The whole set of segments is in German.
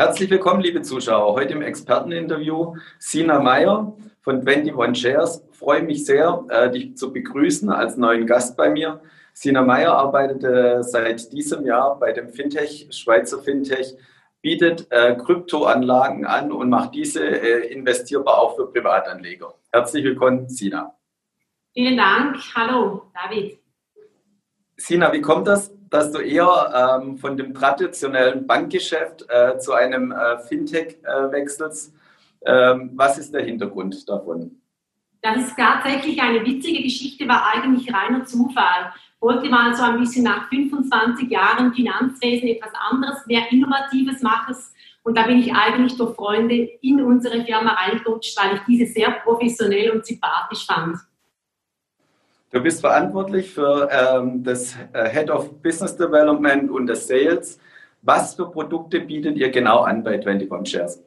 Herzlich willkommen, liebe Zuschauer. Heute im Experteninterview Sina Meyer von 21 Shares. Ich freue mich sehr, äh, dich zu begrüßen als neuen Gast bei mir. Sina Meyer arbeitet äh, seit diesem Jahr bei dem Fintech, Schweizer Fintech, bietet äh, Kryptoanlagen an und macht diese investierbar auch für Privatanleger. Herzlich willkommen, Sina. Vielen Dank. Hallo, David. Sina, wie kommt das, dass du eher ähm, von dem traditionellen Bankgeschäft äh, zu einem äh, Fintech äh, wechselst. Ähm, was ist der Hintergrund davon? Das ist tatsächlich eine witzige Geschichte, war eigentlich reiner Zufall. Wollte mal so ein bisschen nach 25 Jahren Finanzwesen etwas anderes, mehr Innovatives machen. Und da bin ich eigentlich durch Freunde in unsere Firma reingerutscht, weil ich diese sehr professionell und sympathisch fand. Du bist verantwortlich für ähm, das äh, Head of Business Development und das Sales. Was für Produkte bietet ihr genau an bei 21 Shares?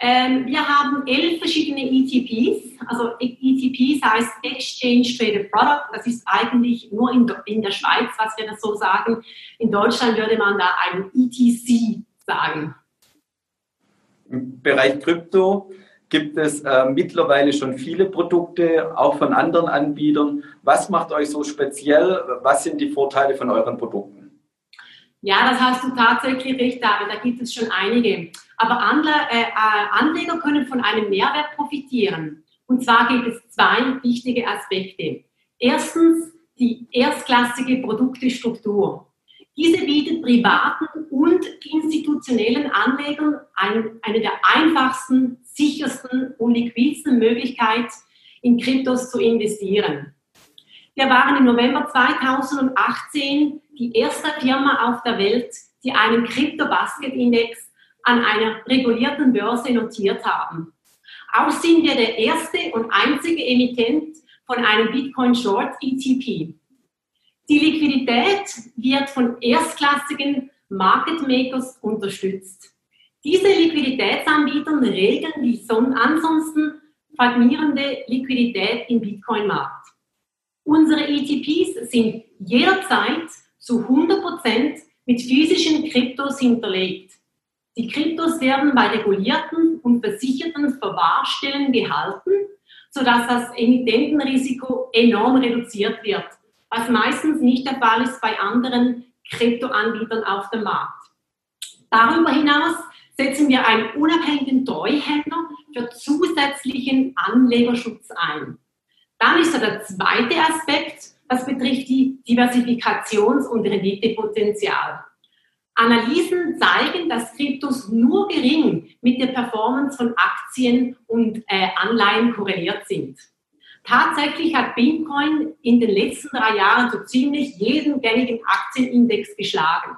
Ähm, wir haben elf verschiedene ETPs. Also ETPs heißt Exchange Traded Product. Das ist eigentlich nur in, in der Schweiz, was wir das so sagen. In Deutschland würde man da ein ETC sagen. Im Bereich Krypto gibt es äh, mittlerweile schon viele Produkte, auch von anderen Anbietern. Was macht euch so speziell? Was sind die Vorteile von euren Produkten? Ja, das hast du tatsächlich recht, David. Da gibt es schon einige. Aber Anle äh, Anleger können von einem Mehrwert profitieren. Und zwar gibt es zwei wichtige Aspekte. Erstens die erstklassige Produktestruktur. Diese bietet privaten und institutionellen Anlegern eine der einfachsten, sichersten und liquidsten Möglichkeiten, in Kryptos zu investieren. Wir waren im November 2018 die erste Firma auf der Welt, die einen Crypto-Basket-Index an einer regulierten Börse notiert haben. Auch sind wir der erste und einzige Emittent von einem Bitcoin Short ETP. Die Liquidität wird von erstklassigen Market Makers unterstützt. Diese Liquiditätsanbieter regeln die ansonsten stagnierende Liquidität im Bitcoin-Markt. Unsere ETPs sind jederzeit zu 100% mit physischen Kryptos hinterlegt. Die Kryptos werden bei regulierten und versicherten Verwahrstellen gehalten, sodass das Emittentenrisiko enorm reduziert wird was meistens nicht der Fall ist bei anderen Kryptoanbietern auf dem Markt. Darüber hinaus setzen wir einen unabhängigen Treuhänder für zusätzlichen Anlegerschutz ein. Dann ist da der zweite Aspekt, das betrifft die Diversifikations- und Renditepotenzial. Analysen zeigen, dass Kryptos nur gering mit der Performance von Aktien und äh, Anleihen korreliert sind. Tatsächlich hat Bitcoin in den letzten drei Jahren so ziemlich jeden gängigen Aktienindex geschlagen.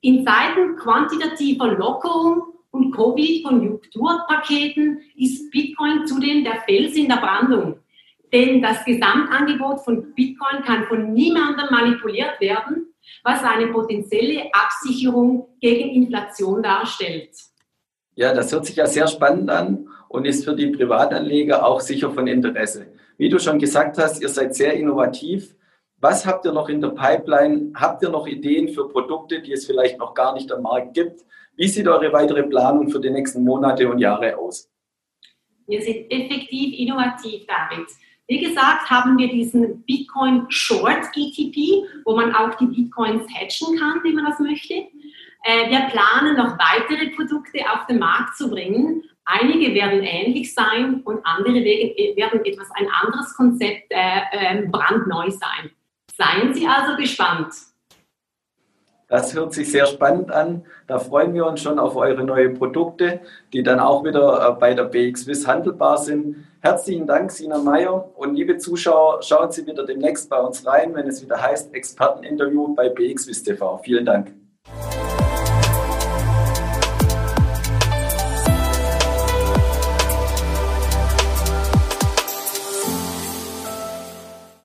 In Zeiten quantitativer Lockerung und Covid-Konjunkturpaketen ist Bitcoin zudem der Fels in der Brandung. Denn das Gesamtangebot von Bitcoin kann von niemandem manipuliert werden, was eine potenzielle Absicherung gegen Inflation darstellt. Ja, das hört sich ja sehr spannend an und ist für die Privatanleger auch sicher von Interesse. Wie du schon gesagt hast, ihr seid sehr innovativ. Was habt ihr noch in der Pipeline? Habt ihr noch Ideen für Produkte, die es vielleicht noch gar nicht am Markt gibt? Wie sieht eure weitere Planung für die nächsten Monate und Jahre aus? Wir sind effektiv innovativ, David. Wie gesagt, haben wir diesen Bitcoin Short ETP, wo man auch die Bitcoins hatchen kann, wie man das möchte. Äh, wir planen noch weitere Produkte auf den Markt zu bringen, Einige werden ähnlich sein und andere werden etwas ein anderes Konzept äh, äh, brandneu sein. Seien Sie also gespannt. Das hört sich sehr spannend an. Da freuen wir uns schon auf eure neuen Produkte, die dann auch wieder äh, bei der BXWIS handelbar sind. Herzlichen Dank, Sina Meyer. Und liebe Zuschauer, schauen Sie wieder demnächst bei uns rein, wenn es wieder heißt Experteninterview bei BXWIS TV. Vielen Dank.